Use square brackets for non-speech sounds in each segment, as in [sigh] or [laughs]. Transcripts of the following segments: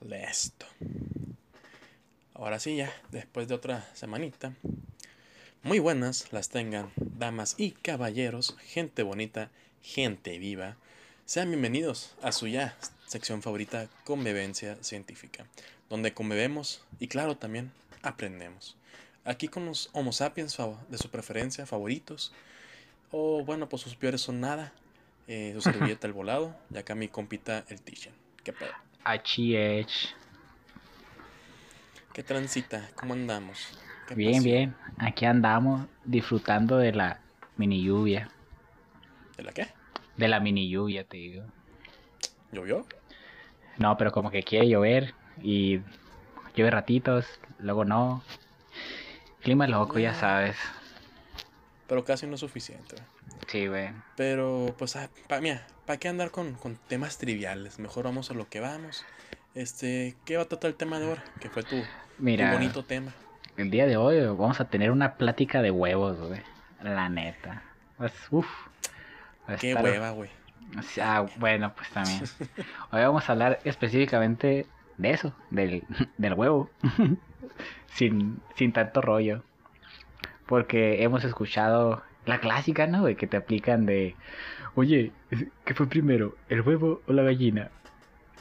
Listo. Ahora sí, ya, después de otra semanita. Muy buenas las tengan, damas y caballeros, gente bonita, gente viva. Sean bienvenidos a su ya sección favorita, Convivencia Científica, donde convivemos y claro también aprendemos. Aquí con los Homo sapiens de su preferencia, favoritos, o bueno, pues sus peores son nada, eh, su [laughs] servilleta el volado, y acá mi compita el Tishan. ¿Qué pedo? HH. ¿Qué transita? ¿Cómo andamos? ¿Qué Bien, pasó? bien. Aquí andamos disfrutando de la mini lluvia. ¿De la qué? De la mini lluvia, te digo. ¿Llovió? No, pero como que quiere llover y llueve ratitos, luego no. Clima loco, ya sabes. Pero casi no es suficiente. Sí, güey. Pero, pues, ah, pa, mira, ¿para qué andar con, con temas triviales? Mejor vamos a lo que vamos. Este, ¿qué va a tratar el tema de ahora? Que fue tu, tu Mira, bonito tema. el día de hoy vamos a tener una plática de huevos, güey. La neta. Pues, uf. Qué estar- hueva, güey. O sea, bueno, pues también. Hoy vamos a hablar específicamente de eso, del, [laughs] del huevo. [laughs] sin, sin tanto rollo. Porque hemos escuchado la clásica, ¿no? De que te aplican de, oye, ¿qué fue primero, el huevo o la gallina?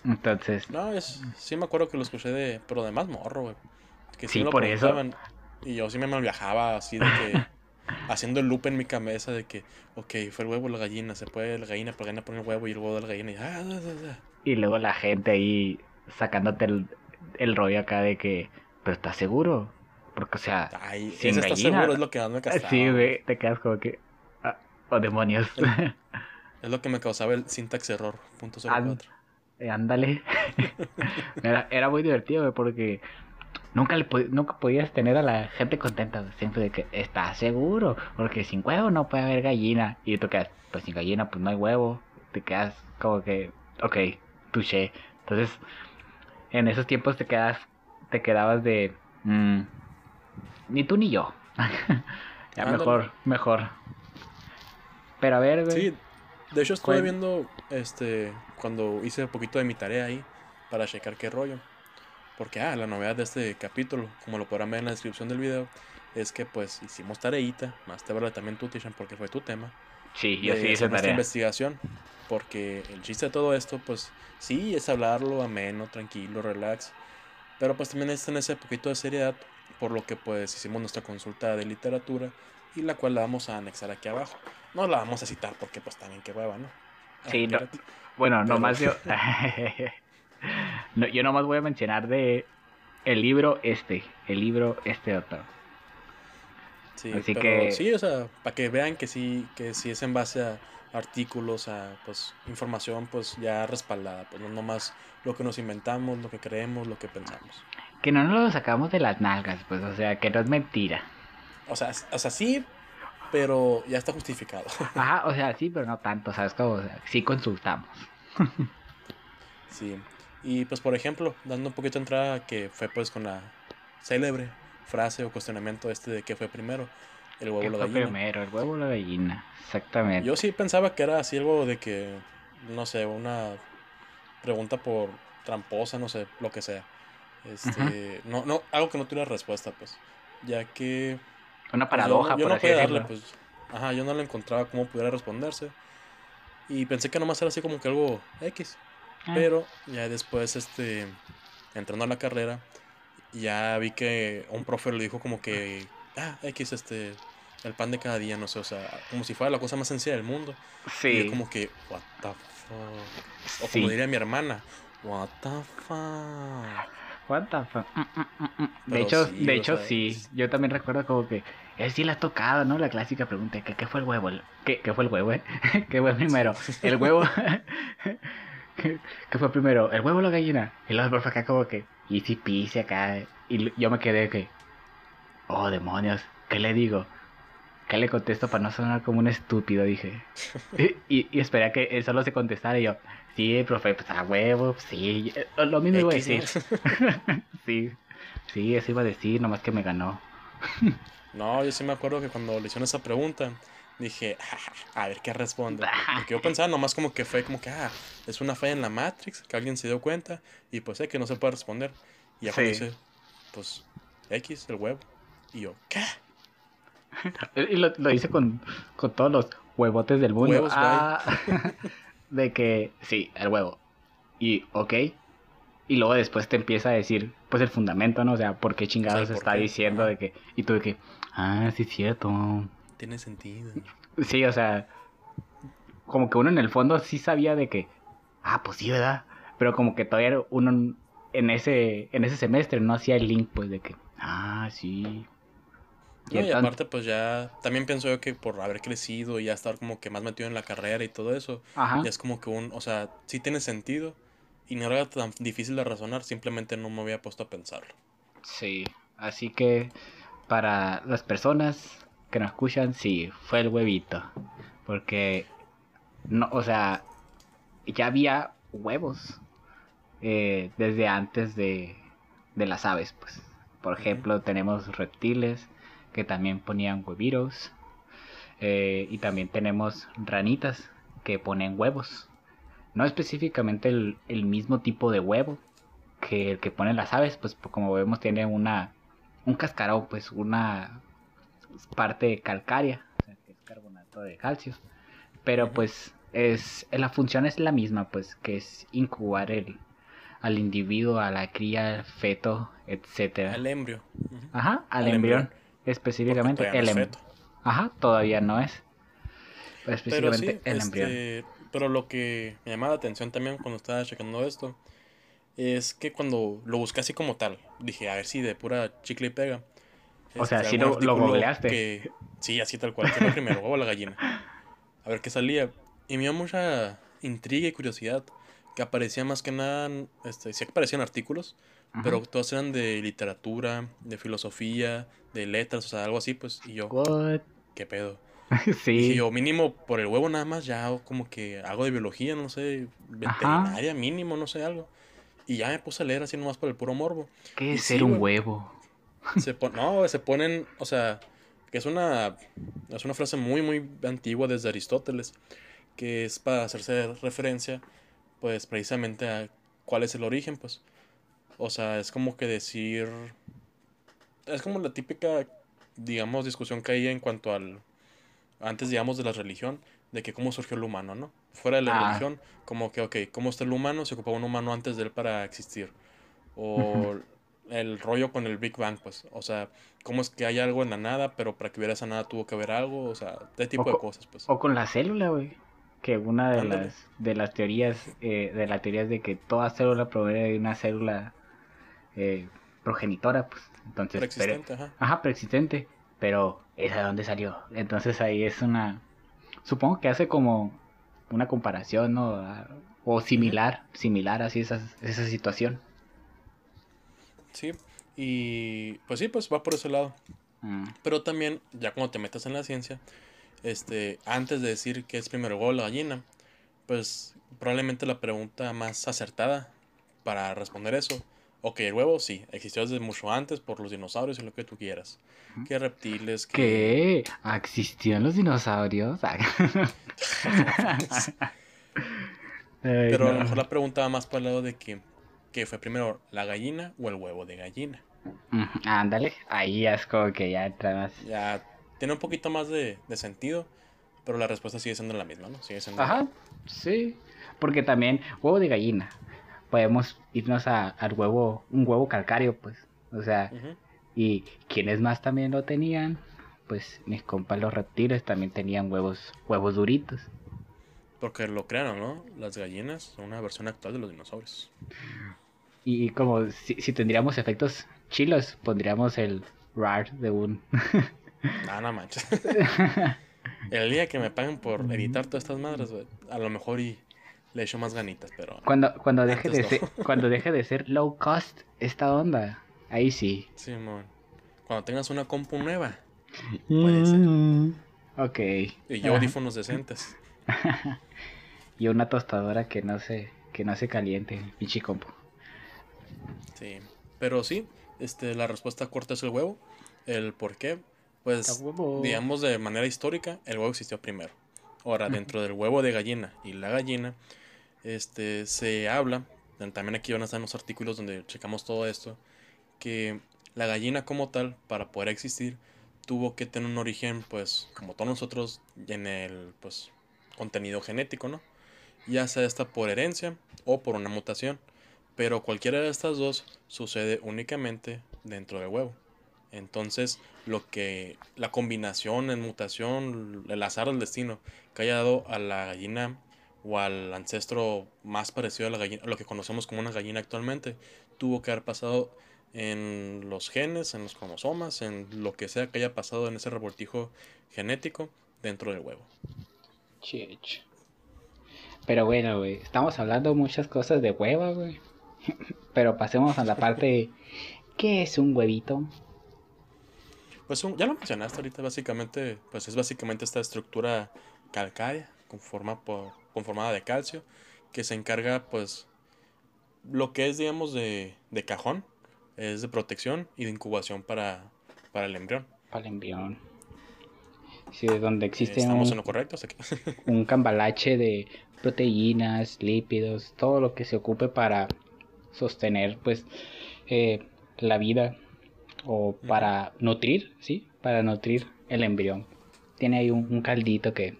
Entonces, No, es, sí me acuerdo que lo escuché de, pero de más morro, güey. Que Sí, me lo por eso. Y yo sí me malviajaba así de que, [laughs] haciendo el loop en mi cabeza de que, ok, fue el huevo o la gallina, se puede la gallina, pero la gallina pone el huevo y el huevo de la gallina y, ah, ah, ah, y luego la gente ahí sacándote el, el rollo acá de que, pero ¿estás seguro? Porque, o sea, Ay, Sin gallina. seguro, es lo que más me castraba. [laughs] sí, güey, te quedas como que, oh demonios. [laughs] Es lo que me causaba el syntax error, punto cero An- cuatro. Eh, Ándale. [laughs] era, era muy divertido, güey, porque nunca, le pod- nunca podías tener a la gente contenta, siempre de que estás seguro, porque sin huevo no puede haber gallina. Y tú quedas, pues sin gallina pues no hay huevo. Te quedas como que, ok, touché. Entonces, en esos tiempos te quedas, te quedabas de, mm, ni tú ni yo. [laughs] ya Ándale. mejor, mejor. Pero a ver, güey. Sí, de hecho estuve ¿Cuál? viendo este cuando hice un poquito de mi tarea ahí para checar qué rollo. Porque ah, la novedad de este capítulo, como lo podrán ver en la descripción del video, es que pues hicimos tareita, más te vale también tú, Tishan, porque fue tu tema. Sí, yo sí hice tarea. investigación. Porque el chiste de todo esto, pues sí, es hablarlo ameno, tranquilo, relax. Pero pues también es en ese poquito de seriedad, por lo que pues hicimos nuestra consulta de literatura y la cual la vamos a anexar aquí abajo. No la vamos a citar porque pues también qué hueva, ¿no? Ah, Sí, no. Bueno, Pero- nomás yo. [laughs] [laughs] no, yo nomás voy a mencionar de el libro este, el libro este otro. Sí, Así pero que- sí, o sea, para que vean que sí, que sí es en base a artículos, a pues información pues ya respaldada, pues no nomás lo que nos inventamos, lo que creemos, lo que pensamos. Que no nos lo sacamos de las nalgas, pues, o sea, que no es mentira. O sea, o sea, sí, pero ya está justificado. [laughs] Ajá, o sea, sí, pero no tanto, ¿sabes? Como, o sea, sí consultamos. [laughs] sí. Y pues por ejemplo, dando un poquito de entrada que fue pues con la célebre frase o cuestionamiento este de qué fue primero, el huevo ¿Qué o la gallina. primero, el huevo o la gallina? Exactamente. Yo sí pensaba que era así algo de que, no sé, una pregunta por tramposa, no sé, lo que sea. Este, no, no, algo que no tuviera respuesta, pues. Ya que Una pues, paradoja, yo, yo por no así darle, pues. Ajá, yo no le encontraba cómo pudiera responderse. Y pensé que nomás era así como que algo X. Ah, Pero ya después, este, entrando a la carrera, ya vi que un profe le dijo como que, ah, X, este, el pan de cada día, no sé, o sea, como si fuera la cosa más sencilla del mundo. Y sí, yo como que, what the fuck. O sí. como diría mi hermana, what the fuck. What the fuck? Mm, mm, mm. De hecho, sí, de hecho sí. Yo también recuerdo como que él sí le ha tocado, ¿no? La clásica pregunta, ¿qué, qué fue el huevo? ¿Qué, qué fue el huevo, eh? [laughs] ¿Qué fue primero? ¿El huevo? [laughs] ¿Qué, qué fue primero? ¿El huevo o la gallina? Y luego el profe acá como que easy peasy acá. Y l- yo me quedé que, oh demonios, ¿qué le digo? ¿Qué le contesto para no sonar como un estúpido? Dije. [laughs] y, y esperé a que él solo se contestara y yo, sí, profe, pues a huevo, sí. eh, Lo mismo iba a decir. [laughs] sí, sí, eso iba a decir, nomás que me ganó. [laughs] No, yo sí me acuerdo que cuando le hicieron esa pregunta, dije, "Ah, a ver qué responde. Porque yo pensaba nomás como que fue como que, ah, es una falla en la Matrix, que alguien se dio cuenta, y pues sé que no se puede responder. Y ya cuando Sí. dice, pues, X, el huevo. Y yo, ¿qué? [laughs] Y lo, lo hice con, con todos los huevotes del mundo. Huevos, Ah, [laughs] de que, sí, el huevo. Y, ok. Y luego después te empieza a decir, pues el fundamento, ¿no? O sea, ¿por qué chingados por está qué. diciendo de que... Y tú de que, ah, sí es cierto. Tiene sentido. Sí, o sea, como que uno en el fondo sí sabía de que, ah, pues sí, ¿verdad? Pero como que todavía uno en ese, en ese semestre no hacía el link, pues, de que, ah, sí. No, y aparte, pues ya, también pienso yo que por haber crecido y ya estar como que más metido en la carrera y todo eso, Ajá. ya es como que un, o sea, sí tiene sentido y no era tan difícil de razonar, simplemente no me había puesto a pensarlo. Sí, así que para las personas que nos escuchan, sí, fue el huevito. Porque, no, o sea, ya había huevos eh, desde antes de, de las aves, pues. Por ejemplo, tenemos reptiles que también ponían hueviros. eh, y también tenemos ranitas que ponen huevos. No específicamente el, el mismo tipo de huevo, que el que ponen las aves, pues como vemos tiene una un cascarón, pues una parte calcárea, o sea, que es carbonato de calcio. Pero pues es la función es la misma, pues que es incubar el al individuo, a la cría, al feto, etcétera. El embrio. Ajá, al, al embrión, embrión. Específicamente el em- feto. Ajá, todavía no es. Pero Específicamente sí, el embrión. este, pero lo que me llama la atención también cuando estaba checando esto es que cuando lo busqué así como tal, dije, a ver si de pura chicle y pega. O sea, este, sí algún lo- lo googleaste. que- sí, así tal cual, que primero, huevo la gallina. A ver qué salía. Y me dio mucha intriga y curiosidad que aparecía más que nada, este, sí aparecían artículos, Ajá. pero todos eran de literatura, de filosofía, de letras, o sea, algo así, pues, y yo, What? ¿qué pedo? [laughs] sí. Dije yo, mínimo por el huevo nada más, ya hago como que algo de biología, no sé, veterinaria mínimo, no sé, algo. Y ya me puse a leer así nomás por el puro morbo. ¿Qué y es sí, ser un huevo? Se pon- no, se ponen, o sea, que es una, es una frase muy, muy antigua desde Aristóteles, que es para hacerse referencia, pues precisamente a cuál es el origen, pues. O sea, es como que decir, es como la típica, digamos, discusión que hay en cuanto al, antes, digamos, de la religión, de que cómo surgió el humano, ¿no? Fuera de la Ah. religión, como que, ok, ¿cómo está el humano? Se ocupaba un humano antes de él para existir. O el rollo con el Big Bang, pues. O sea, cómo es que hay algo en la nada, pero para que hubiera esa nada tuvo que haber algo, o sea, este tipo de co- cosas, pues. O con la célula, güey. Que una de Ándale. las de las teorías eh, de la teoría es de que toda célula proviene de una célula eh, progenitora, pues. Entonces, pero- Preexistente, ajá. ajá, preexistente. Pero ¿esa de dónde salió? Entonces ahí es una supongo que hace como una comparación, ¿no? O similar, similar así esa, esa situación. Sí. Y pues sí, pues va por ese lado. Mm, Pero también, ya cuando te metes en la ciencia, este, antes de decir que es primero huevo o la gallina, pues probablemente la pregunta más acertada para responder eso, ok, el huevo sí, existió desde mucho antes por los dinosaurios y lo que tú quieras. Que reptiles, que... ¿Qué? ¿Existían los dinosaurios? [laughs] Pero a lo mejor la pregunta va más para el lado de que, que fue primero la gallina o el huevo de gallina. Ándale, ahí ya es como que ya entra más. Ya tiene un poquito más de, de sentido, pero la respuesta sigue siendo la misma, ¿no? Sigue siendo... Ajá, sí. Porque también, huevo de gallina. Podemos irnos a- al huevo, un huevo calcáreo, pues. O sea, y quienes más también lo tenían, pues mis compas los reptiles también tenían huevos, huevos duritos. Porque lo crearon, ¿no? Las gallinas son una versión actual de los dinosaurios. Y como si, si tendríamos efectos chilos, pondríamos el rar de un. Ah, no manches. [laughs] El día que me paguen por editar todas estas madres, güey, a lo mejor y le echo más ganitas, pero Cuando, cuando deje de ser, [laughs] cuando deje de ser low cost esta onda, ahí sí. sí, mon. Cuando tengas una compu nueva Puede ser. Mm, Ok. y yo audífonos decentes. [laughs] Y una tostadora que no se, que no se caliente, pinche compu. Sí. Pero sí, este, la respuesta corta es el huevo. El por qué, Pues, digamos de manera histórica, el huevo existió primero. Ahora, dentro del huevo de gallina y la gallina, este, se habla, también aquí van a estar los artículos donde checamos todo esto, que la gallina como tal, para poder existir, tuvo que tener un origen, pues, como todos nosotros, en el, pues, contenido genético, ¿no? Ya sea esta por herencia o por una mutación, pero cualquiera de estas dos sucede únicamente dentro del huevo. Entonces, lo que la combinación en mutación, el azar del destino que haya dado a la gallina o al ancestro más parecido a la gallina, a lo que conocemos como una gallina actualmente, tuvo que haber pasado en los genes, en los cromosomas, en lo que sea que haya pasado en ese revoltijo genético dentro del huevo. Chich. Pero bueno, güey, estamos hablando muchas cosas de huevo, güey. [laughs] Pero pasemos a la parte ¿qué es un huevito? Pues ya lo mencionaste ahorita, básicamente, pues es básicamente esta estructura calcárea conforma por, conformada de calcio que se encarga, pues, lo que es, digamos, de, de cajón, es de protección y de incubación para, para el embrión. Para el embrión. Sí, donde existe Estamos un, en lo correcto. [laughs] un cambalache de proteínas, lípidos, todo lo que se ocupe para sostener, pues, eh, la vida o para nutrir, ¿sí? Para nutrir el embrión. Tiene ahí un, caldito que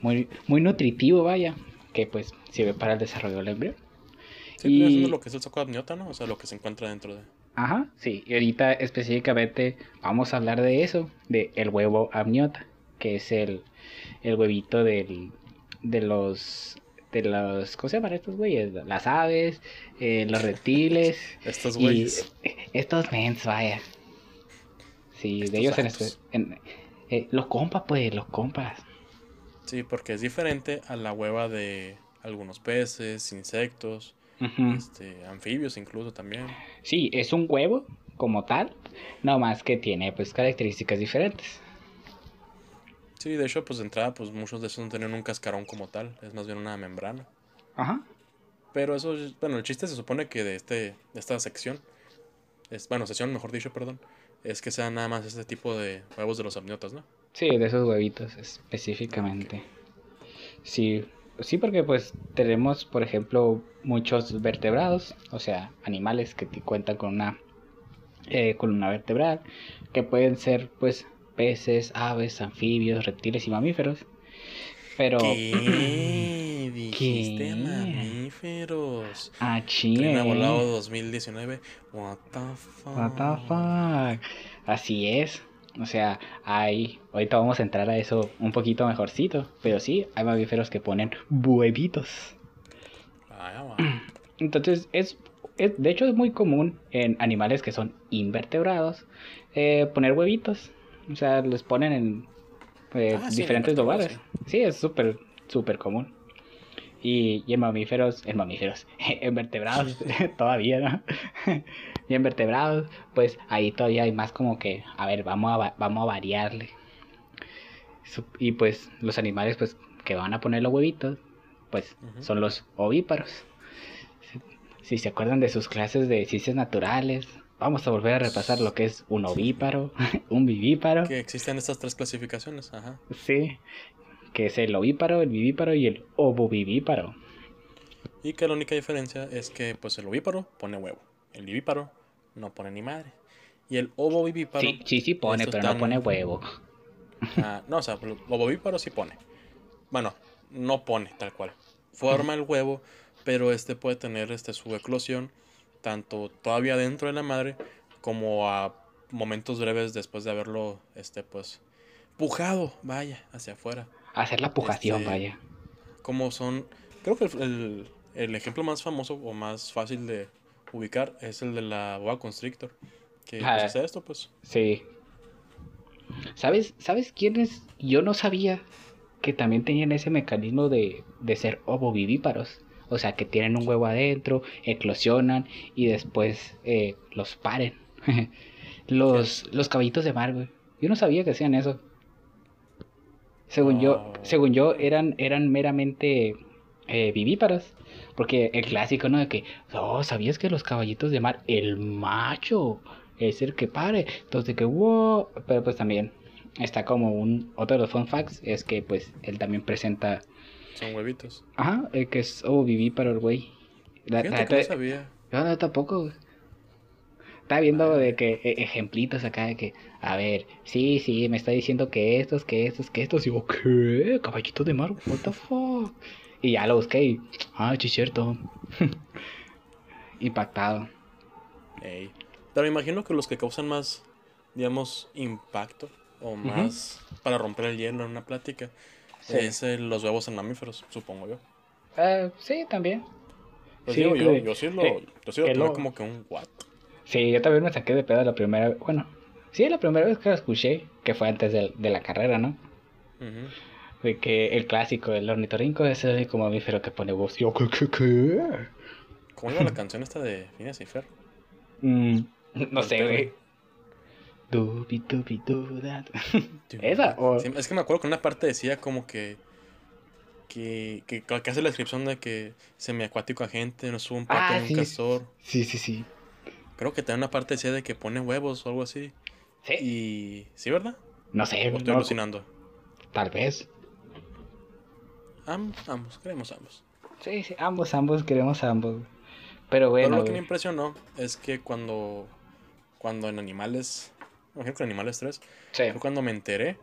muy, muy nutritivo, vaya, que pues sirve para el desarrollo del embrión. Sí, y... es lo que es el saco de amniota, ¿no? O sea, lo que se encuentra dentro de... Ajá, sí. Y ahorita específicamente vamos a hablar de eso, de el huevo amniota, que es el, el huevito del, de los de los, ¿cómo se llaman estos güeyes? Las aves, eh, los reptiles. [laughs] estos güeyes. Estos mens, vaya. Sí, de ellos en, este, en eh, los compas, pues, los compas. Sí, porque es diferente a la hueva de algunos peces, insectos, este, anfibios incluso también. Sí, es un huevo como tal, no más que tiene pues características diferentes. Sí, de hecho, pues de entrada, pues muchos de esos no tienen un cascarón como tal, es más bien una membrana. Ajá. Pero eso, bueno, el chiste se supone que de, este, de esta sección, es, bueno, sección, mejor dicho, perdón, es que sean nada más este tipo de huevos de los amniotas, ¿no? Sí, de esos huevitos específicamente. Sí, sí, porque pues tenemos, por ejemplo, muchos vertebrados, o sea, animales que cuentan con una eh, columna vertebral, que pueden ser pues peces, aves, anfibios, reptiles y mamíferos. Pero. ¿Qué? [clears throat] Dijiste mamíferos. Ah, ha volado 2019. What the fuck. What the fuck. Así es. O sea, hay. Ahorita vamos a entrar a eso un poquito mejorcito. Pero sí, hay mamíferos que ponen huevitos. [clears throat] Entonces, es, es, De hecho, es muy común en animales que son invertebrados eh, poner huevitos. O sea, les ponen en eh, ah, diferentes lugares. Sí. es súper, súper común. Y, y, en mamíferos, en mamíferos, [laughs] en vertebrados [laughs] todavía, ¿no? [laughs] y en vertebrados, pues ahí todavía hay más como que, a ver, vamos a, vamos a variarle. Y pues los animales pues que van a poner los huevitos, pues son los ovíparos. si, se acuerdan de sus clases de ciencias naturales, vamos a volver a repasar lo que es un ovíparo, un vivíparo. Que existen estas tres clasificaciones, ajá. Sí, que es el ovíparo, el vivíparo y el ovovivíparo. Y que la única diferencia es que pues el ovíparo pone huevo, el vivíparo no pone ni madre. Y el ovovivíparo... Sí, sí, sí pone, pero no pone huevo. Ah, no, o sea, el ovovíparo sí pone. Bueno, no pone tal cual. Forma el huevo, pero este puede tener este, su eclosión tanto todavía dentro de la madre como a momentos breves después de haberlo, este, pues, pujado, vaya, hacia afuera. Hacer la pujación, este, vaya. Como son, creo que el, el, ejemplo más famoso o más fácil de ubicar es el de la boa constrictor. Que pues, ah, hace esto, pues. Sí. ¿Sabes, ¿Sabes quiénes? Yo no sabía que también tenían ese mecanismo de, de ser ovovivíparos. O sea, que tienen un huevo adentro, eclosionan y después eh, los paren. [laughs] los, los caballitos de mar, güey. Yo no sabía que hacían eso. Según yo, oh. según yo, eran, eran meramente eh, vivíparos. Porque el clásico, ¿no? De que, oh, ¿sabías que los caballitos de mar, el macho, es el que pare. Entonces que, wow, pero pues también está como un, otro de los fun facts es que pues él también presenta... Son huevitos. Ajá, el que es para el güey. La, que no sabía. Yo no, tampoco, Estaba viendo de que e, ejemplitos acá de que, a ver, sí, sí, me está diciendo que estos, que estos, que estos. Y digo, ¿qué? Caballito de mar, what the fuck. Y ya lo busqué y, ah, sí, cierto. [laughs] Impactado. Ey. Pero me imagino que los que causan más, digamos, impacto o más para romper el hielo en una plática es los huevos en mamíferos, supongo yo. Uh, sí, también. Pues sí, yo, yo, sí lo, eh, yo sí lo tomé como que un what. Sí, yo también me saqué de pedo la primera vez. Bueno, sí, la primera vez que lo escuché, que fue antes de, de la carrera, ¿no? De que el clásico, el ornitorrinco, es el único mamífero que pone voz. Yo, ¿qué, qué, qué? ¿Cómo iba la canción esta de Phineas y Fer? Mm, no sé, güey. [laughs] ¿Esa? O... es que me acuerdo que una parte decía como que que, que, que, hace la descripción de que semiacuático agente, no sube un pato ah, en un castor. Sí, sí, sí. Creo que también una parte decía de que pone huevos o algo así. Sí. Y. ¿Sí, verdad? No sé. ¿O estoy alucinando? Tal vez. ambos, ambos, queremos ambos. Sí, sí, ambos, ambos, queremos ambos. Pero bueno. Pero lo que me impresionó es que cuando. Cuando en animales. Por ejemplo, en animales 3. Sí. Fue cuando me enteré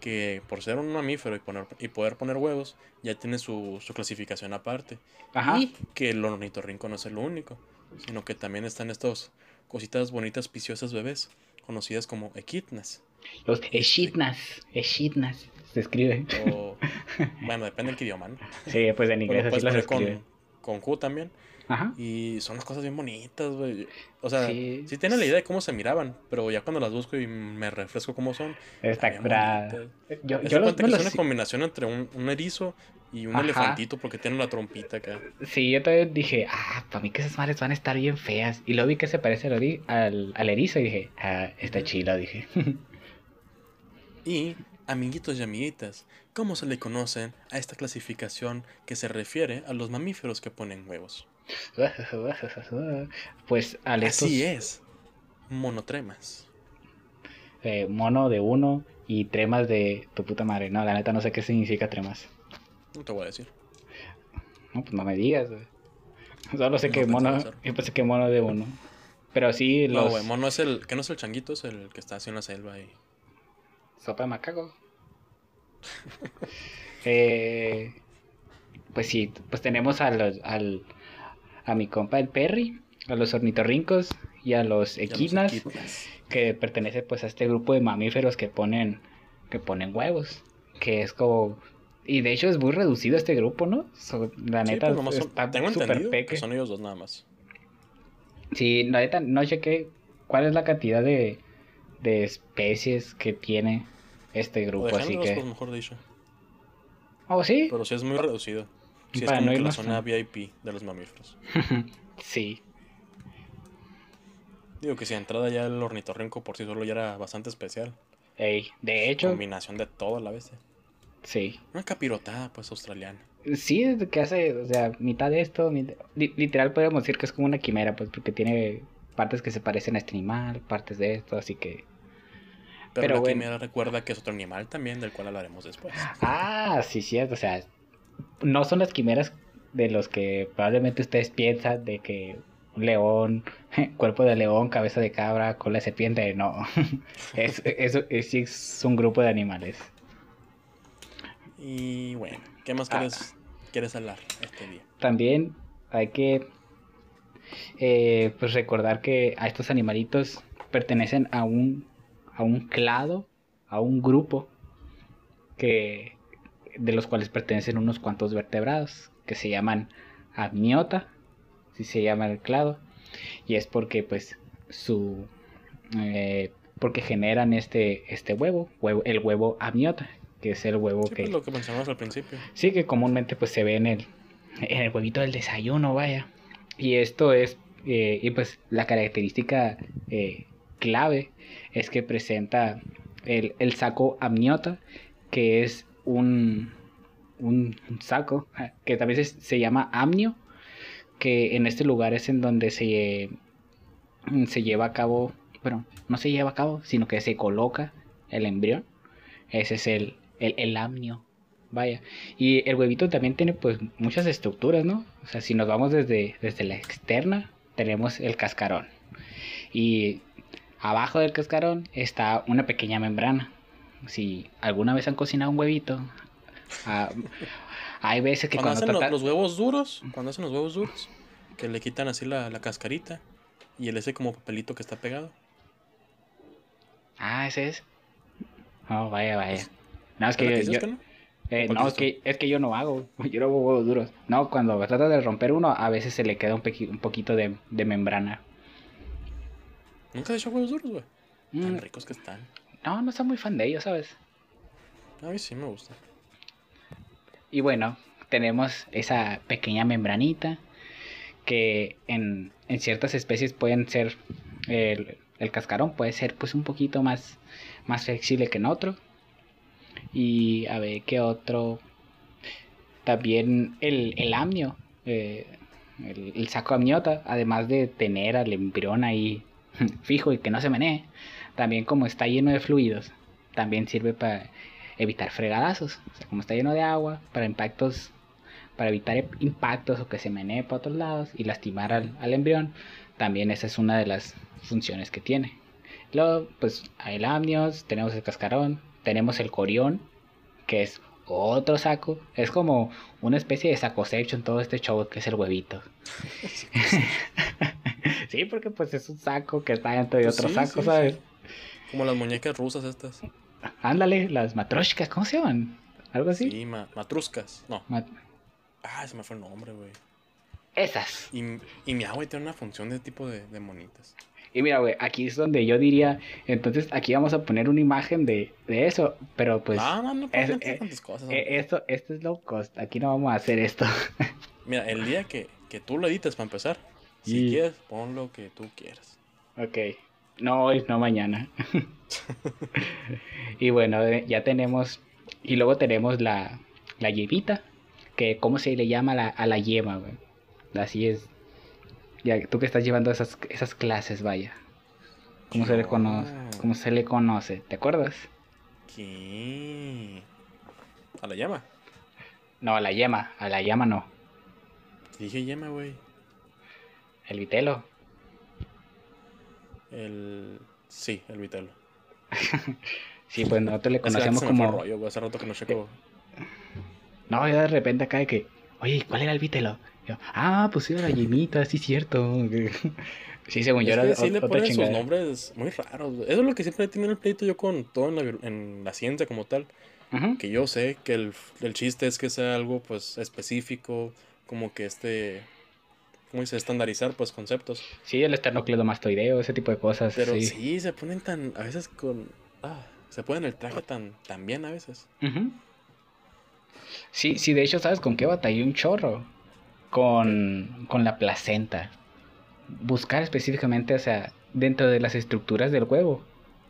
que por ser un mamífero y, poner, y poder poner huevos, ya tiene su, su clasificación aparte. Ajá. Y que el ornitorrinco no es el único, sino que también están estos cositas bonitas, piciosas bebés, conocidas como equidnas. Los echidnas, echidnas, se escribe. [laughs] bueno, depende del idioma, ¿no? Sí, pues en inglés así las escribe. Con, con Q también. Ajá. Y son unas cosas bien bonitas, güey. O sea, sí. sí la idea de cómo se miraban, pero ya cuando las busco y me refresco cómo son. Está Yo, yo lo, que es una combinación entre un, un erizo y un elefantito porque tienen la trompita acá. Sí, yo también dije, ah, para mí que esas madres van a estar bien feas. Y lo vi que se parece al, al erizo y dije, ah, está chila, dije. y, amiguitos y amiguitas, ¿cómo se le conocen a esta clasificación que se refiere a los mamíferos que ponen huevos? [laughs] Pues al Así es. Monotremas. Eh, mono de uno y tremas de tu puta madre. No, la neta no sé qué significa tremas. No te voy a decir. No, pues no me digas, Solo sé que mono. Yo pensé que mono de uno. Pero sí, los. No, güey, mono es el. que no es el changuito? Es el que está así en la selva y. Sopa de macaco. [laughs] eh, pues sí, pues tenemos al, a mi compa el Perry, a los ornitorrincos y a los equinas, que pertenece pues a este grupo de mamíferos que ponen que ponen huevos, que es como y de hecho es muy reducido este grupo, ¿no? la neta pues, está tengo entendido que son ellos dos nada más. Sí, la neta no sé cuál es la cantidad de, de especies que tiene este grupo, así que pues, mejor dicho. ¿Oh, sí? Pero sí es muy reducido. Sí, es como la zona VIP de los mamíferos. [laughs] sí. Digo que si entrada ya el ornitorrinco por sí solo ya era bastante especial. Ey, de hecho. Combinación de todo a la vez. Sí. Una capirotada, pues, australiana. Sí, que hace, o sea, mitad de esto, literal podemos decir que es como una quimera, pues, porque tiene partes que se parecen a este animal, partes de esto, así que... Pero, la quimera recuerda que es otro animal también, del cual hablaremos después. Ah, sí, cierto, o sea, no son las quimeras de los que probablemente ustedes piensan de que un león, [laughs] cuerpo de león, cabeza de cabra, cola de serpiente, no. [laughs] es, es, es, un grupo de animales. Y bueno, ¿qué más quieres, ah. quieres hablar este día? También hay que eh, pues recordar que a estos animalitos pertenecen a un, a un clado, a un grupo que de los cuales pertenecen unos cuantos vertebrados que se llaman amniota, si se llama el clado, y es porque pues su eh, porque generan este este huevo, el huevo amniota, que es el huevo que pues, lo que mencionamos al principio. Sí, que comúnmente pues se ve en el en el huevito del desayuno, vaya. Y esto es eh, y pues la característica eh, clave es que presenta el, el saco amniota, que es un, un, saco que también se, se, llama amnio, que en este lugar es en donde se, se lleva a cabo pero no se lleva a cabo, sino que se coloca el embrión. Ese es el, el, el amnio. Vaya. Y el huevito también tiene pues muchas estructuras, ¿no? O sea, si nos vamos desde, desde la externa, tenemos el cascarón. Y abajo del cascarón está una pequeña membrana. Si alguna vez han cocinado un huevito, ah, hay veces que Cuando, cuando, hacen los, los huevos duros, cuando hacen los huevos duros, que le quitan así la, la cascarita y el ese como papelito que está pegado. Ah, ese es. Oh, vaya, vaya. No, es ¿Verdad que yo, que no? eh, ¿Cuál no, es que, es que yo no hago. [laughs] Yo no hago huevos duros. No, cuando trata de romper uno, a veces se le queda un, pequi- un poquito de, de membrana. Nunca has hecho huevos duros, güey. Tan Mm, ricos que están. No, no soy muy fan de ellos, ¿sabes? A mí sí me gusta. Y bueno, tenemos esa pequeña membranita que en, en ciertas especies pueden ser, el, el cascarón puede ser pues un poquito más, más flexible que en otro. Y a ver qué otro. También el, el amnio, eh, el, el saco amniota, además de tener al embrión ahí [laughs] fijo y que no se menee, también como está lleno de fluidos, también sirve para evitar fregadazos. O sea, como está lleno de agua, para impactos, para evitar impactos o que se menee para otros lados y lastimar al, al embrión, también esa es una de las funciones que tiene. Luego, pues hay el amnios, tenemos el cascarón, tenemos el corión, que es otro saco. Es como una especie de sacosecho en todo este show que es el huevito. [laughs] [laughs] sí, porque pues es un saco que está dentro de Pues otro sí, saco, sí, ¿sabes? sí. Como las muñecas rusas estas. Ándale, las matroshkas, ¿cómo se llaman? ¿Algo así? Sí, ma- matruscas. No. Ah, se me fue el nombre, güey. Esas. Y, y mi agua tiene una función de tipo de, de monitas. Y mira, güey, aquí es donde yo diría, entonces aquí vamos a poner una imagen de, de eso, pero pues no, no, no es- eh, tantas cosas. eh, esto, esto es low cost, aquí no vamos a hacer esto. Mira, el día que, que tú lo edites para empezar, Y- si quieres, pon lo que tú quieras. ok, no hoy, no mañana. [laughs] y bueno, eh, ya tenemos, y luego tenemos la, la yemita, que cómo se le llama a la, a la yema, güey. Así es. Ya, tú que estás llevando esas, esas clases, vaya. ¿Cómo se le conoce? ¿Cómo se le conoce? ¿Te acuerdas? ¿Qué? ¿A la llama? No, a la yema, a la llama no. Dije llama, güey. El vitelo. El... Sí, el vitelo. [laughs] Sí, pues nosotros le Es que conocemos como. rollo. Hace rato que no checo. No, ya de repente acá de que, oye, ¿cuál era el vitelo? Yo, ah, pues era la yemita, sí, cierto. [laughs] sí, según yo era sí le ponen sus nombres muy raros. Eso es lo que siempre he tenido el pleito yo con todo en la, en la ciencia como tal. Ujú. Que yo sé que el, el chiste es que sea algo pues específico, como que este, ¿cómo dice? Estandarizar pues conceptos. Sí, el esternocleidomastoideo, ese tipo de cosas. Pero sí. sí, se ponen tan, a veces con, ah, se ponen el traje tan, tan bien a veces. Sí, sí, de hecho, ¿sabes con qué batallé un chorro? Con, con la placenta. Buscar específicamente, o sea, dentro de las estructuras del huevo,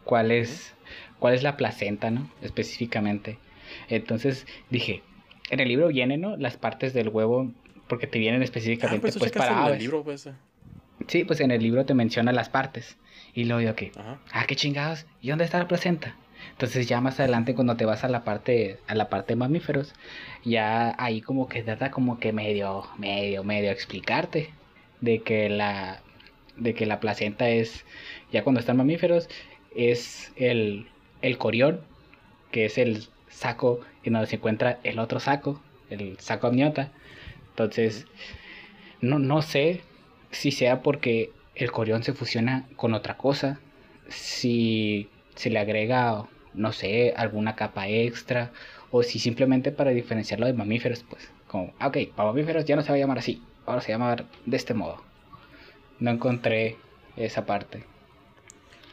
cuál es, cuál es la placenta, ¿no? Específicamente. Entonces dije, en el libro vienen, ¿no? Las partes del huevo, porque te vienen Ah, específicamente pues eso pues, para en el aves. libro, pues. eh. Sí, pues en el libro te menciona las partes. Y luego que, ah, qué chingados, ¿y dónde está la placenta? Entonces ya más adelante cuando te vas a la parte, a la parte de mamíferos, ya ahí como que trata como que medio, medio, medio explicarte de que la, de que la placenta es, ya cuando están mamíferos, es el, el corión, que es el saco en donde se encuentra el otro saco, el saco amniota. Entonces, no, no sé si sea porque el corión se fusiona con otra cosa, si se le agrega, no sé, alguna capa extra, o si simplemente para diferenciarlo de mamíferos, pues, como, ah, ok, para mamíferos ya no se va a llamar así, ahora se llama de este modo. No encontré esa parte.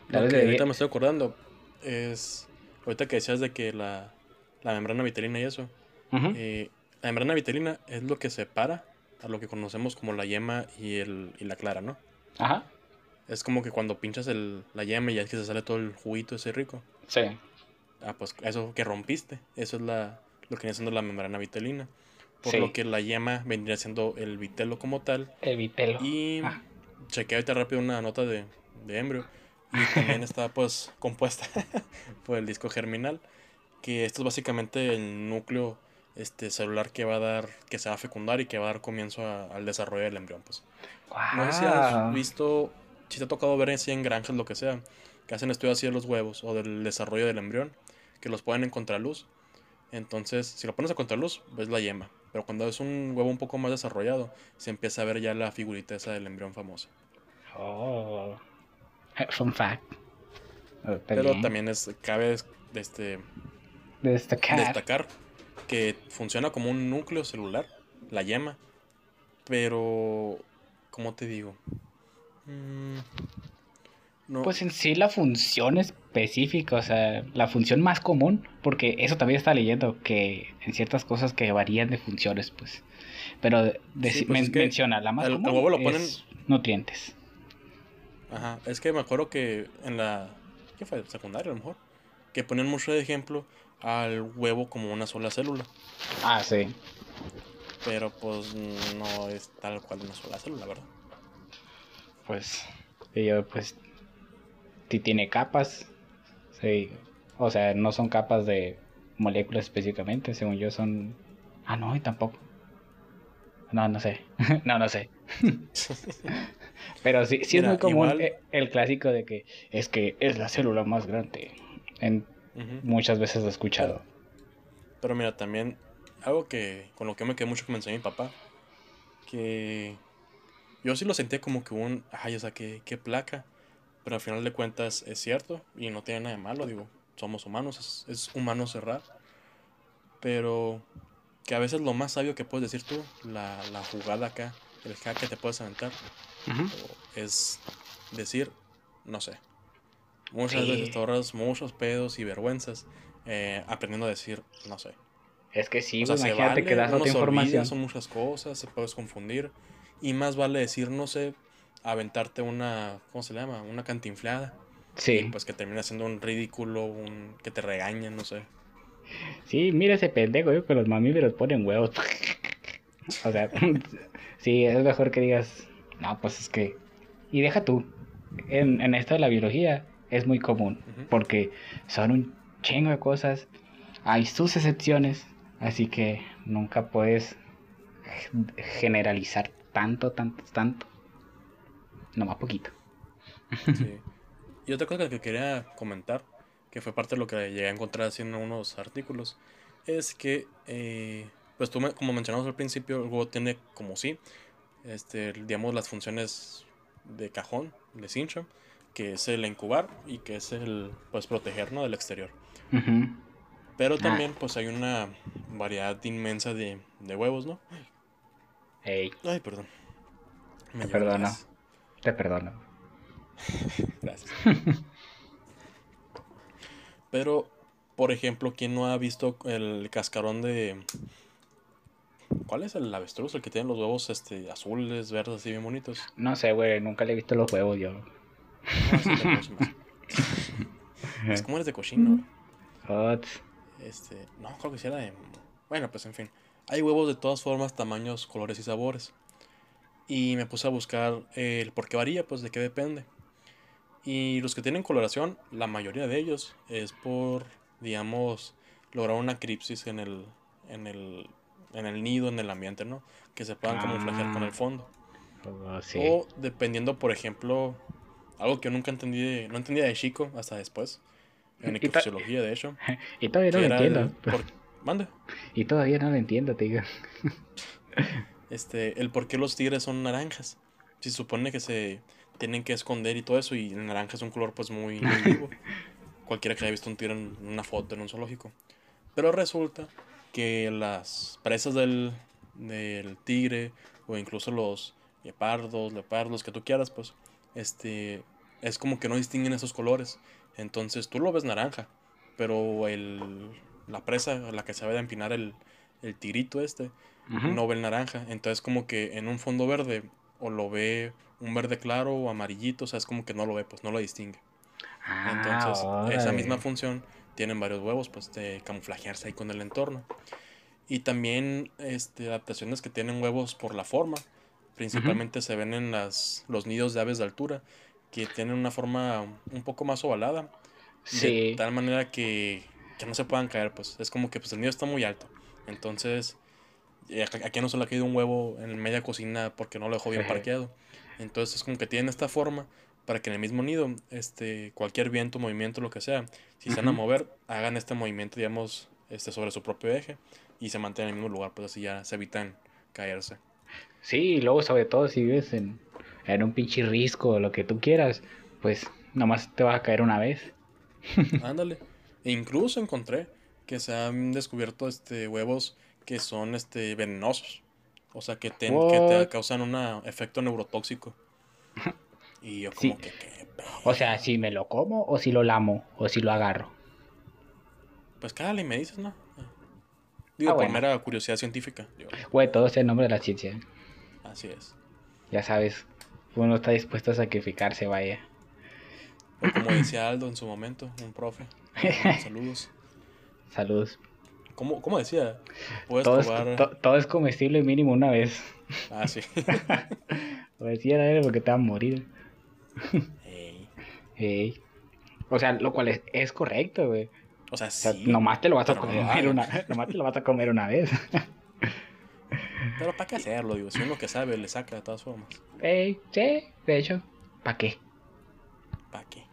Lo que ahorita me estoy acordando es, ahorita que decías de que la, la membrana vitelina y eso, eh, la membrana vitelina es lo que separa a lo que conocemos como la yema y, el, y la clara, ¿no? Ajá, Es como que cuando pinchas el, la yema y ya es que se sale todo el juguito ese rico. sí. Ah, pues eso que rompiste, eso es la, lo que viene siendo la membrana vitelina. Por Sí. lo que la yema vendría siendo el vitelo como tal. El vitelo. Y Ah. chequeé ahorita rápido una nota de, de embrio. Y también [laughs] está pues compuesta [laughs] por el disco germinal, que esto es básicamente el núcleo este celular que va a dar, que se va a fecundar y que va a dar comienzo al desarrollo del embrión. Pues. No sé si has visto, si te ha tocado ver así en granjas, lo que sea, que hacen estudios así de los huevos o del desarrollo del embrión, que los ponen en contraluz. Entonces, si lo pones a contraluz, ves la yema. Pero cuando es un huevo un poco más desarrollado, se empieza a ver ya la figurita esa del embrión famoso. Oh, fun fact. Oh, Pero también es, cabe este, destacar. destacar que funciona como un núcleo celular, la yema, pero, ¿cómo te digo? Mm, pues en sí la función específica, o sea, la función más común, porque eso también está leyendo, que en ciertas cosas que varían de funciones, pues. Pero pues menciona, la más común lo ponen... nutrientes. Ajá, es que me acuerdo que en la... ¿Qué fue? Secundaria a lo mejor. Que ponen mucho de ejemplo al huevo como una sola célula. Ah, sí. Pero pues no es tal cual una sola célula, ¿verdad? Pues, yo pues, si tiene capas, sí. O sea, no son capas de moléculas específicamente, según yo son... Ah, no, y tampoco. No, no sé. [laughs] no, no sé. [laughs] Pero sí, sí es muy común el clásico de que es que es la célula más grande. En Muchas veces lo he escuchado. Pero, mira, también algo que con lo que me quedé mucho que me enseñó mi papá, que yo sí lo sentía como que un, ay, o sea, qué, qué placa, pero al final de cuentas es cierto y no tiene nada de malo, digo, somos humanos, es, humano cerrar, pero que a veces lo más sabio que puedes decir tú, la, la jugada acá, el hack que te puedes aventar, es decir, no sé, Muchas veces te ahorras muchos pedos y vergüenzas eh, aprendiendo a decir, no sé. Es que sí, o sea, imagínate que das otra información. son muchas cosas, se puedes confundir. Y más vale decir, no sé, aventarte una, ¿cómo se llama? Una cantinflada. Sí. pues que termina siendo un ridículo, un que te regañen, no sé. Sí, mira ese pendejo, yo que los mamíferos ponen huevos. o sea, [laughs] sí, es mejor que digas, no, pues es que... Y deja tú, en, en esto de la biología, es muy común, porque son un chingo de cosas, hay sus excepciones, así que nunca puedes generalizar tanto, tanto, tanto, más poquito. Sí. Y otra cosa que quería comentar, que fue parte de lo que llegué a encontrar haciendo unos artículos, es que, eh, pues tú, como mencionamos al principio, el juego tiene como sí, este, digamos, las funciones de cajón, de cincho, que es el incubar y que es el pues protegernos del exterior. Pero también ah. pues hay una variedad inmensa de, huevos, ¿no? Ay, perdón. Te perdono. Te [laughs] perdono. Gracias. Pero, por ejemplo, ¿quién no ha visto el cascarón de... ¿Cuál es el avestruz? El que tiene los huevos este, azules, verdes, así bien bonitos. No sé, güey, nunca le he visto los huevos yo. Es como eres de cochino. Este, no, creo que sí era de. Bueno, pues en fin. Hay huevos de todas formas, tamaños, colores y sabores. Y me puse a buscar el por qué varía, pues de qué depende. Y los que tienen coloración, la mayoría de ellos es por, digamos, lograr una cripsis en el, en el, en el nido, en el ambiente, ¿no? Que se puedan camuflajear con el ah. fondo. Oh, o dependiendo, por ejemplo, algo que nunca entendí, no entendía de chico hasta después. En ecofisiología, de hecho. [laughs] Y todavía no lo entiendo. Mande. [laughs] Y todavía no lo entiendo, te digo. [laughs] este, el por qué los tigres son naranjas. Se supone que se tienen que esconder y todo eso, y el naranja es un color pues muy, vivo. Cualquiera que haya visto un tigre en una foto en un zoológico. Pero resulta que las presas del, del tigre, o incluso los leopardos, leopardos, que tú quieras, pues, este, es como que no distinguen esos colores. Entonces tú lo ves naranja, pero el, la presa a la que se va a empinar el, el tirito este, no ve el naranja. Entonces como que en un fondo verde o lo ve un verde claro o amarillito, o sea, es como que no lo ve, pues no lo distingue. Ah, Entonces esa misma función tienen varios huevos, pues de camuflajearse ahí con el entorno. Y también este, adaptaciones que tienen huevos por la forma. Principalmente se ven en las, los nidos de aves de altura, que tienen una forma un poco más ovalada. Sí. De tal manera que, que no se puedan caer, pues. Es como que pues, el nido está muy alto. Entonces, eh, aquí no se le ha caído un huevo en media cocina porque no lo dejó bien parqueado. Entonces, es como que tienen esta forma para que en el mismo nido, este, cualquier viento, movimiento, lo que sea, si se van a mover, hagan este movimiento, digamos, este, sobre su propio eje y se mantengan en el mismo lugar, pues así ya se evitan caerse. Sí, y luego sobre todo si vives en, en un pinche risco o lo que tú quieras, pues nomás te vas a caer una vez. [laughs] Ándale. E incluso encontré que se han descubierto este huevos que son este venenosos. O sea, que te, que te causan un efecto neurotóxico. Y yo Sí. como que, ¿qué? O sea, si me lo como o si lo lamo o si lo agarro. Pues cállale y me dices, ¿no? Digo, Ah, por bueno. mera curiosidad científica. Güey, todo es el nombre de la ciencia. Así es. Ya sabes, uno está dispuesto a sacrificarse, vaya. O como decía Aldo en su momento, un profe. [laughs] Saludos. Saludos. ¿Cómo, cómo decía? Puedes Todo es, to- todo es comestible mínimo una vez. Ah, sí. [laughs] Lo decía era porque te va a morir. Ey. Ey. O sea, lo cual es, es correcto, güey. O sea, O sea, sí. nomás te lo vas a comer una, nomás te lo vas a comer una vez. [laughs] Pero ¿para qué hacerlo? Digo, si uno que sabe le saca de todas formas. Ey, sí, de hecho, ¿para qué? ¿Para qué?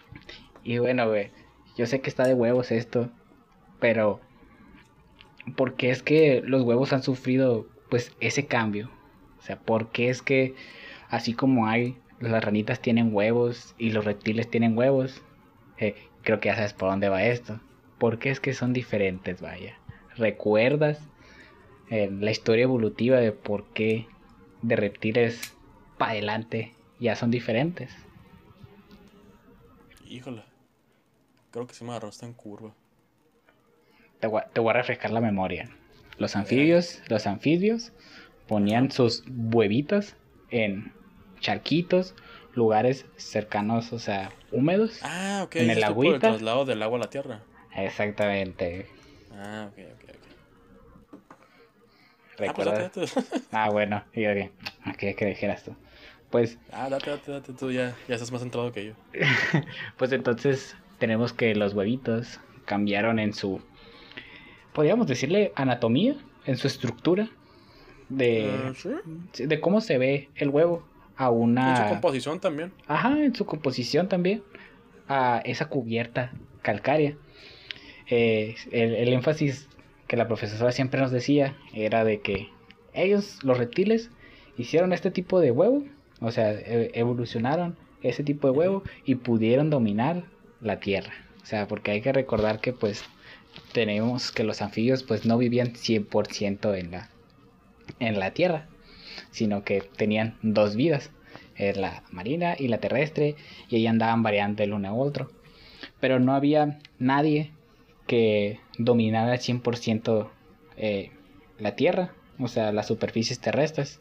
Y bueno, güey, yo sé que está de huevos esto, pero ¿por qué es que los huevos han sufrido pues ese cambio? O sea, ¿por qué es que así como hay, las ranitas tienen huevos y los reptiles tienen huevos? Eh, creo que ya sabes por dónde va esto. ¿Por qué es que son diferentes, vaya? ¿Recuerdas eh, la historia evolutiva de por qué de reptiles para adelante ya son diferentes? Híjole. Creo que sí me agarraste en curva. Te voy, a- te voy a refrescar la memoria. Los anfibios, los anfibios ponían sus huevitos en charquitos, lugares cercanos, o sea, húmedos. Ah, ok. ¿En el tú por agüita? el traslado del agua a la tierra. Exactamente. Ah, ok, ok. Ah, pues ¿Recuerdas? date, date. [laughs] Ah, bueno, y yo que, ah, quería que dijeras tú. Pues, Ah, date, date, date. Tú ya, ya estás más centrado que yo. [laughs] pues entonces tenemos que los huevitos cambiaron en su, podríamos decirle, anatomía, en su estructura de, sí. sí, de cómo se ve el huevo a En su una, composición también. ajá, en su composición también, a esa cubierta calcárea. Eh, el, el énfasis que la profesora siempre nos decía era de que ellos, los reptiles, hicieron este tipo de huevo, o sea, e- evolucionaron ese tipo de huevo y pudieron dominar la tierra. O sea, porque hay que recordar que pues tenemos que los anfibios pues no vivían 100% en la, en la tierra, sino que tenían dos vidas, eh, la marina y la terrestre, y ahí andaban variando el uno a otro. Pero no había nadie que dominara al 100% eh, la tierra, o sea, las superficies terrestres.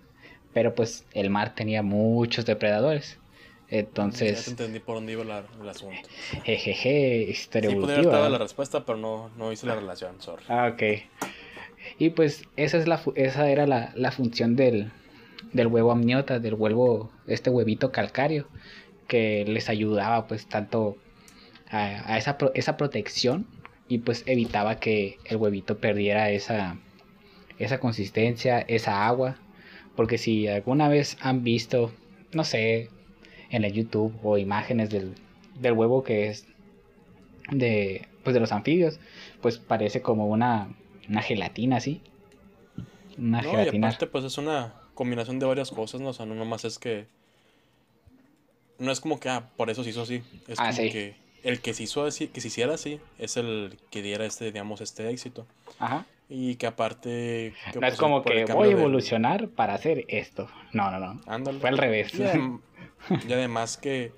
Pero pues el mar tenía muchos depredadores. Ya te Entonces, entendí por dónde iba la- el asunto. jejeje, historia Sí, haber evolutiva. dado la respuesta, pero no, no hice la relación, sorry. Ah, ok. Y pues esa, es la esa era la, la función del, del huevo amniota, del huevo, este huevito calcáreo, que les ayudaba pues tanto a, a esa, pro- esa protección y pues evitaba que el huevito perdiera esa, esa consistencia, esa agua. Porque si alguna vez han visto, no sé, en el YouTube o imágenes del, del huevo que es de, pues de los anfibios, pues parece como una, una gelatina así. Una No, y gelatina. aparte, pues es una combinación de varias cosas, ¿no? O sea, no nomás es que. No es como que, ah, por eso se hizo así. Es Ah, como sí. que el que se hizo así, que se hiciera así, es el que diera este, digamos, este éxito. Ajá. Y que aparte. que, No es como que voy a evolucionar para hacer esto. No, no, no. Ándale. Fue al revés. Y, adem- [laughs] y además que,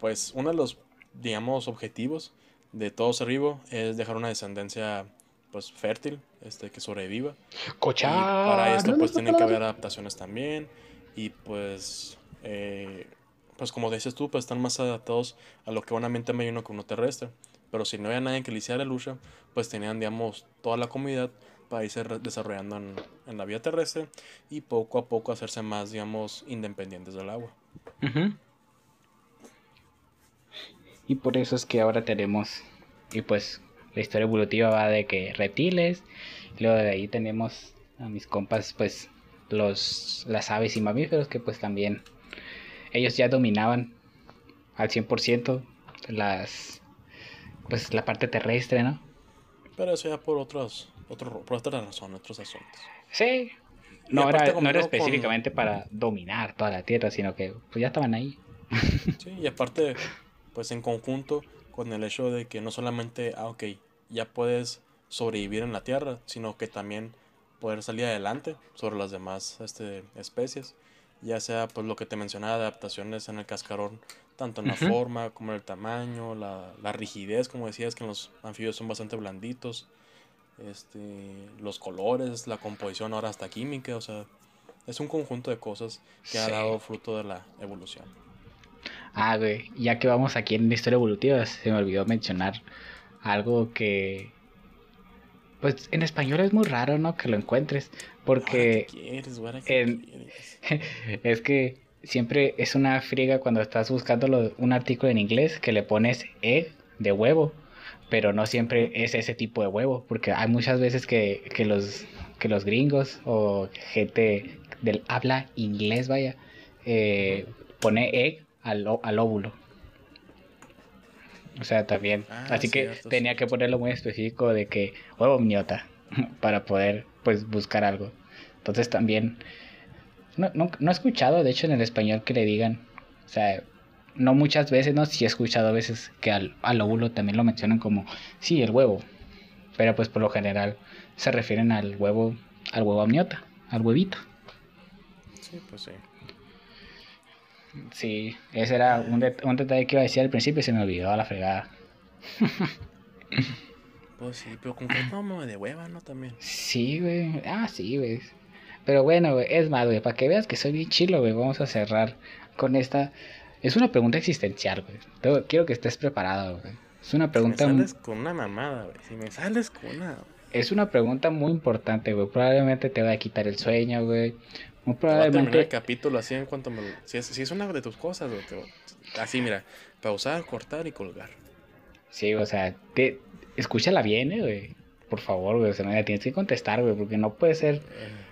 pues, uno de los, digamos, objetivos de todo ser vivo es dejar una descendencia, pues, fértil, este, que sobreviva. Y Cochar. para esto, pues, no, que haber adaptaciones también. Y, pues, eh, pues, como dices tú, pues, están más adaptados a lo que buenamente me uno que uno terrestre. Pero si no había nadie que le hiciera la lucha, pues, tenían, digamos, toda la comunidad para irse desarrollando en, en la vida terrestre y poco a poco hacerse más, digamos, independientes del agua. Y por eso es que ahora tenemos, y pues la historia evolutiva va de que reptiles, luego de ahí tenemos a mis compas, pues los, las aves y mamíferos que pues también ellos ya dominaban al 100% las, pues la parte terrestre, ¿no? Pero eso ya por otros, otro, por otras razones, otros asuntos. Sí. No era, no era específicamente para dominar toda la Tierra, sino que pues ya estaban ahí. [laughs] Sí, y aparte, pues en conjunto con el hecho de que no solamente, ah, ok, ya puedes sobrevivir en la Tierra, sino que también poder salir adelante sobre las demás este, especies, ya sea pues lo que te mencionaba, adaptaciones en el cascarón, tanto en la forma como en el tamaño, la, la, rigidez, como decías, que los anfibios son bastante blanditos, este, los colores, la composición, ahora hasta química, o sea, es un conjunto de cosas que ha dado fruto de la evolución. Ah, güey, ya que vamos aquí en la historia evolutiva, se me olvidó mencionar algo que pues en español es muy raro, ¿no? Que lo encuentres. Porque. Quieres, [laughs] es que siempre es una friega cuando estás buscando un artículo en inglés que le pones egg de huevo. Pero no siempre es ese tipo de huevo. Porque hay muchas veces que, que los, que los gringos o gente del habla inglés, vaya, eh, pone egg al, al óvulo. O sea, también. Ah, Así que tenía que ponerlo muy específico de que huevo miota [laughs] para poder pues buscar algo. Entonces también no, no, no, he escuchado, de hecho, en el español que le digan, o sea, no muchas veces, no, sí he escuchado a veces que al, al óvulo también lo mencionan como, sí, el huevo, pero pues por lo general se refieren al huevo, al huevo amniota, al huevito. Sí, pues sí. Sí, ese era un, un detalle que iba a decir al principio y se me olvidó a la fregada. [laughs] pues sí, pero con qué tomo de hueva, ¿no? También. Sí, güey. Ah, sí, güey. Pero bueno, güey, es más, güey, para que veas que soy bien chilo, güey, vamos a cerrar con esta. Es una pregunta existencial, güey. Quiero que estés preparado, güey. Es una pregunta. Si me sales con una mamada, güey. Si me sales con una. Es una pregunta muy importante, güey. Probablemente te va a quitar el sueño, güey. Muy probablemente. el capítulo así en cuanto me si, es, si es una de tus cosas, así, mira, pausar, cortar y colgar. Sí, o sea, te, escúchala bien, eh, güey. Por favor, güey. O sea, no, tienes que contestar, güey, porque no puede ser.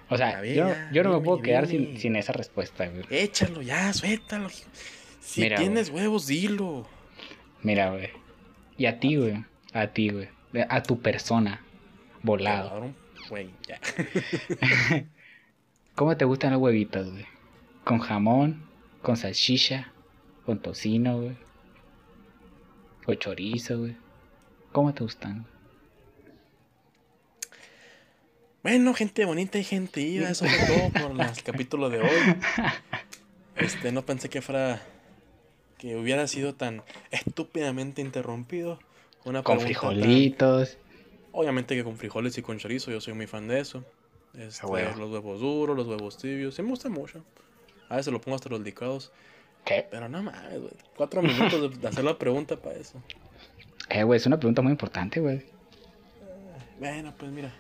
O sea, yo, yo, no me puedo quedar sin, sin, esa respuesta, güey. Échalo ya, suéltalo. Si tienes huevos, dilo. Mira, güey. Y a ti, güey. A ti, güey. A tu persona. Volado. Güey, ya. [laughs] [laughs] ¿Cómo te gustan los huevitos, güey? ¿Con jamón? ¿Con salchicha? ¿Con tocino, güey? ¿Con chorizo, güey? ¿Cómo te gustan? Bueno, gente bonita y gente iba, eso fue todo por [laughs] el capítulo de hoy. Este, no pensé que fuera. que hubiera sido tan estúpidamente interrumpido. Una con frijolitos. Obviamente que con frijoles y con chorizo, yo soy muy fan de eso. Este, los huevos duros, los huevos tibios. Sí me gusta mucho. A veces lo pongo hasta los licados. ¿Qué? Pero no mames, güey. Cuatro minutos de hacer la pregunta para eso. Eh, güey, es una pregunta muy importante, güey. bueno, pues mira.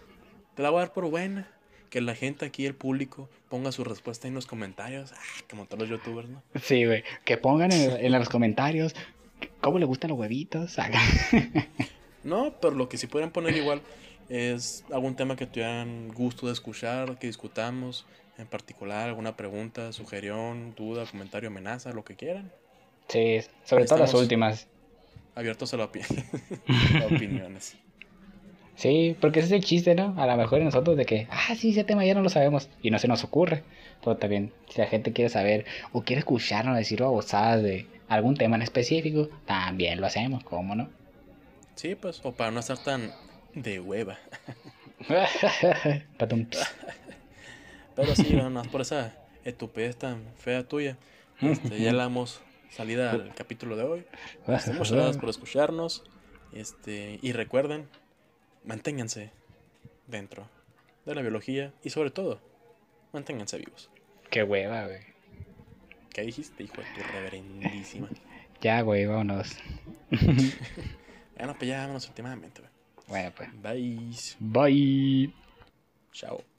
Te la voy a dar por buena. Que la gente aquí, el público, ponga su respuesta en los comentarios. Ah, como todos los youtubers, ¿no? [laughs] Sí, güey. Que pongan en, en los comentarios cómo le gustan los huevitos. [laughs] no, pero lo que sí pueden poner igual es algún tema que tuvieran gusto de escuchar, que discutamos, en particular, alguna pregunta, sugestión, duda, comentario, amenaza, lo que quieran. Sí, sobre todo las últimas. Abiertos a, la [laughs] [laughs] opiniones. Sí, porque ese es el chiste, ¿no? A lo mejor nosotros de que, ah, sí, ese tema ya no lo sabemos y no se nos ocurre. Pero también, si la gente quiere saber o quiere escucharnos decir babosadas de algún tema en específico, también lo hacemos, ¿cómo no? Sí, pues, o para no estar tan de hueva. [laughs] Pero sí, [laughs] nada por esa estupidez tan fea tuya. Este, ya la hemos salida al capítulo de hoy. Este, muchas gracias [laughs] por escucharnos. Este, y recuerden, manténganse dentro de la biología y sobre todo, manténganse vivos. Qué hueva, güey. ¿Qué dijiste, hijo de tu reverendísima? ya, güey, vámonos. bueno, pues ya vámonos últimamente, güey. Bueno, pues. Bye. Bye. Chao.